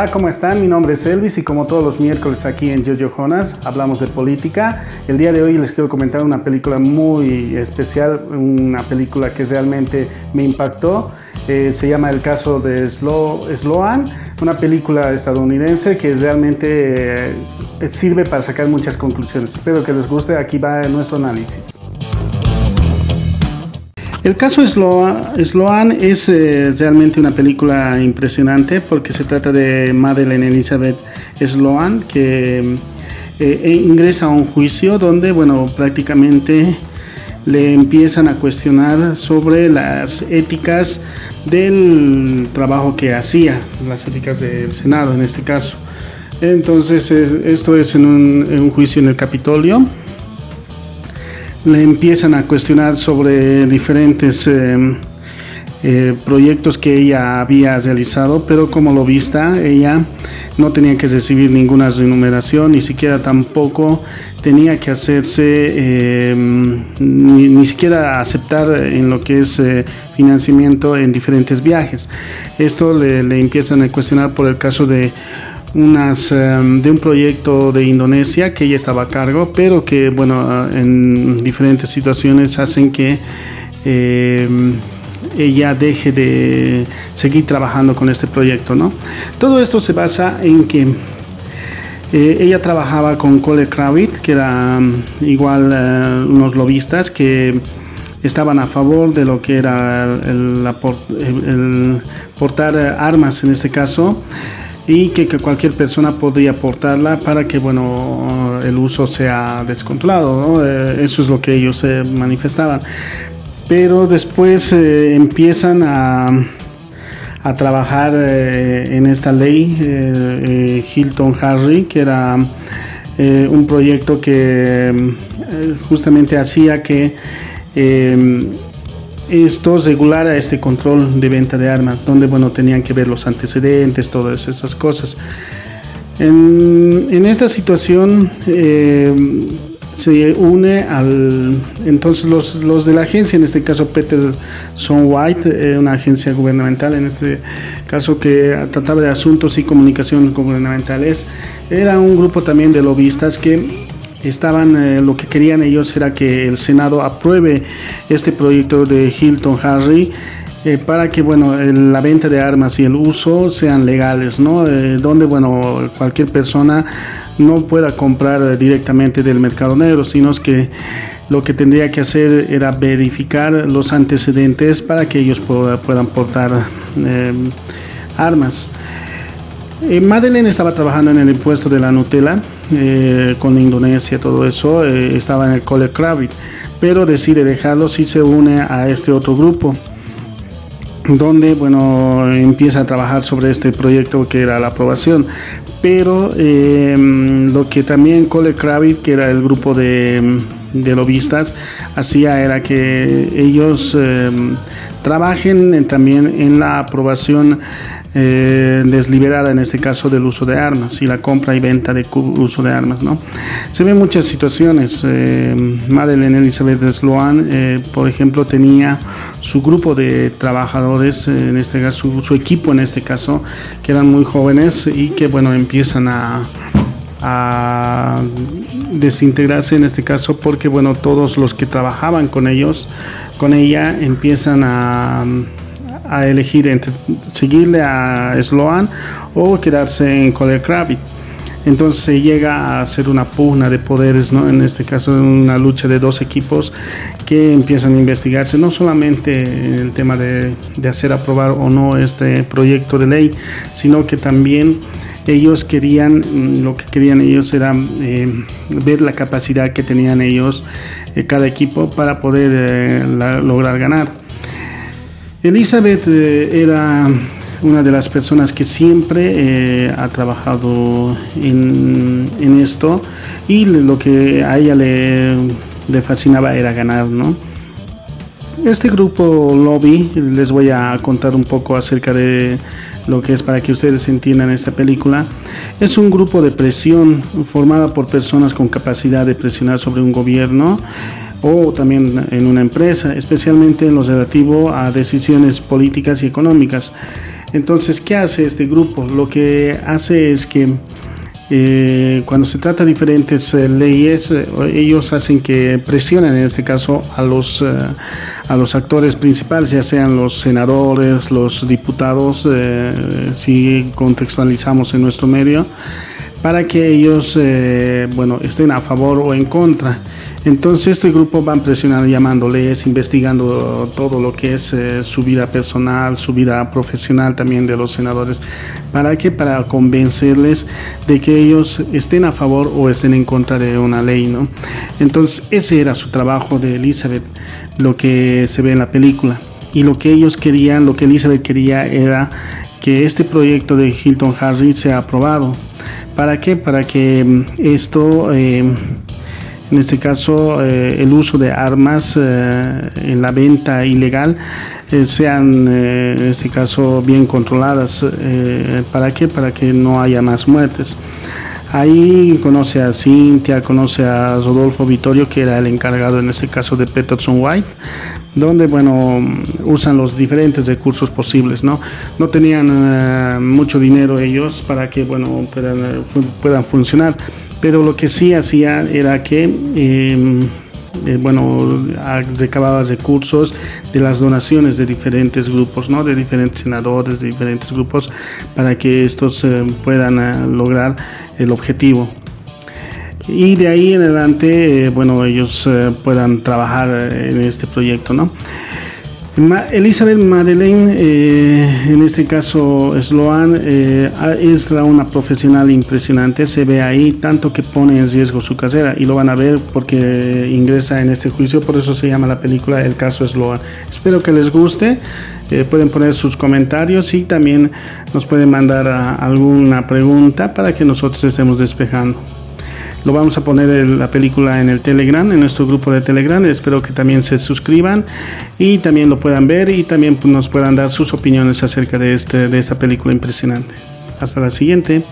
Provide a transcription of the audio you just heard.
Hola, ¿cómo están? Mi nombre es Elvis y como todos los miércoles aquí en Jojo Jonas hablamos de política. El día de hoy les quiero comentar una película muy especial, una película que realmente me impactó. Eh, se llama El caso de Sloan, una película estadounidense que realmente eh, sirve para sacar muchas conclusiones. Espero que les guste, aquí va nuestro análisis. El caso Sloan, es eh, realmente una película impresionante porque se trata de Madeleine Elizabeth Sloan que eh, e ingresa a un juicio donde, bueno, prácticamente le empiezan a cuestionar sobre las éticas del trabajo que hacía, las éticas del Senado en este caso. Entonces, esto es en un juicio en el Capitolio le empiezan a cuestionar sobre diferentes eh, eh, proyectos que ella había realizado, pero como lo vista, ella no tenía que recibir ninguna remuneración, ni siquiera tampoco tenía que hacerse, eh, ni, siquiera aceptar en lo que es financiamiento en diferentes viajes. Esto le, le empiezan a cuestionar por el caso de unas em, de un proyecto de Indonesia que ella estaba a cargo, pero que bueno en diferentes situaciones hacen que em, ella deje de seguir trabajando con este proyecto, ¿no? Todo esto se basa en que eh, ella trabajaba con Cole Kravitz, que era em, igual eh, unos lobistas que estaban a favor de lo que era el, el portar armas en este caso y que, cualquier persona podría aportarla para que bueno el uso sea descontrolado eh, eso es lo que ellos eh, manifestaban. Pero después eh, empiezan a, a trabajar en esta ley Hilton Harry que era un proyecto que justamente hacía que esto regulara este control de venta de armas, donde bueno tenían que ver los antecedentes, todas esas cosas. En, esta situación eh, se une al entonces los, los, de la agencia, en este caso Peterson White, eh, una agencia gubernamental, en este caso que trataba de asuntos y comunicaciones gubernamentales, era un grupo también de lobistas que estaban eh, lo que querían ellos era que el Senado apruebe este proyecto de Hilton Harry eh, para que bueno la venta de armas y el uso sean legales no eh, donde bueno cualquier persona no pueda comprar directamente del mercado negro sino que lo que tendría que hacer era verificar los antecedentes para que ellos puedan portar armas Madeleine estaba trabajando en el impuesto de la Nutella eh, con Indonesia, todo eso, eh, estaba en el Cole Kravitz, pero decide dejarlo si se une a este otro grupo donde bueno empieza a trabajar sobre este proyecto que era la aprobación. Pero lo que también Cole Kravitz que era el grupo de, de lobistas hacía era que ellos em, trabajen también en la aprobación eh, desliberada en este caso del uso de armas y la compra y venta de uso de armas. ¿no? Se ven muchas situaciones. Eh, Madeleine Elizabeth Sloan, eh, por ejemplo, tenía su grupo de trabajadores, en este caso, su, equipo en este caso, que eran muy jóvenes y que bueno, empiezan a, a desintegrarse en este caso porque bueno todos los que trabajaban con ellos con ella empiezan a a elegir entre seguirle a Sloan o quedarse en Color Kravitz. Entonces se llega a hacer una pugna de poderes, ¿no? en este caso una lucha de dos equipos que empiezan a investigarse, no solamente en el tema de, de hacer aprobar o no este proyecto de ley, sino que también ellos querían, mm, lo que querían ellos era eh, ver la capacidad que tenían ellos, eh, cada equipo, para poder eh, lograr ganar. Elizabeth era una de las personas que siempre ha trabajado en, esto y lo que a ella le, le fascinaba era ganar, ¿no? Este grupo lobby, les voy a contar un poco acerca de lo que es para que ustedes entiendan esta película. Es un grupo de presión formada por personas con capacidad de presionar sobre un gobierno o también en una empresa, especialmente en lo relativo a decisiones políticas y económicas. Entonces, ¿qué hace este grupo? Lo que hace es que eh, cuando se trata de diferentes eh, leyes, eh, ellos hacen que presionen en este caso a los, a los actores principales, ya sean los senadores, los diputados, si contextualizamos en nuestro medio, para que ellos bueno, estén a favor o en contra. Entonces este grupo van presionando, llamándoles, investigando todo lo que es eh, su vida personal, su vida profesional también de los senadores. ¿Para qué? Para convencerles de que ellos estén a favor o estén en contra de una ley, ¿no? Entonces ese era su trabajo de Elizabeth, lo que se ve en la película. Y lo que ellos querían, lo que Elizabeth quería era que este proyecto de Hilton Harry sea aprobado. ¿Para qué? Para que mm, esto... Eh, en este caso eh, el uso de armas eh, en la venta ilegal, eh, sean en este caso bien controladas. ¿Para qué? Para que no haya más muertes. Ahí conoce a Cintia, conoce a Rodolfo Vittorio, que era el encargado en este caso de Peterson White, donde, bueno, usan los diferentes recursos posibles, ¿no? No tenían mucho dinero ellos para que, bueno, puedan, puedan funcionar pero lo que sí hacía era que, em, eh, bueno, recababa recursos de las donaciones de diferentes grupos, ¿no? De diferentes senadores, de diferentes grupos, para que estos eh, puedan eh, lograr el objetivo. Y de ahí en adelante, bueno, ellos puedan trabajar en este proyecto, ¿no? Elizabeth Madeleine, eh, en este caso Sloan, eh, es una profesional impresionante, se ve ahí tanto que pone en riesgo su carrera y lo van a ver porque ingresa en este juicio, por eso se llama la película El caso Sloan. Espero que les guste, eh, pueden poner sus comentarios y también nos pueden mandar alguna pregunta para que nosotros estemos despejando. Lo vamos a poner la película en el Telegram, en nuestro grupo de Telegram. Espero que también se suscriban y también lo puedan ver y también nos puedan dar sus opiniones acerca de, este, de esta película impresionante. Hasta la siguiente.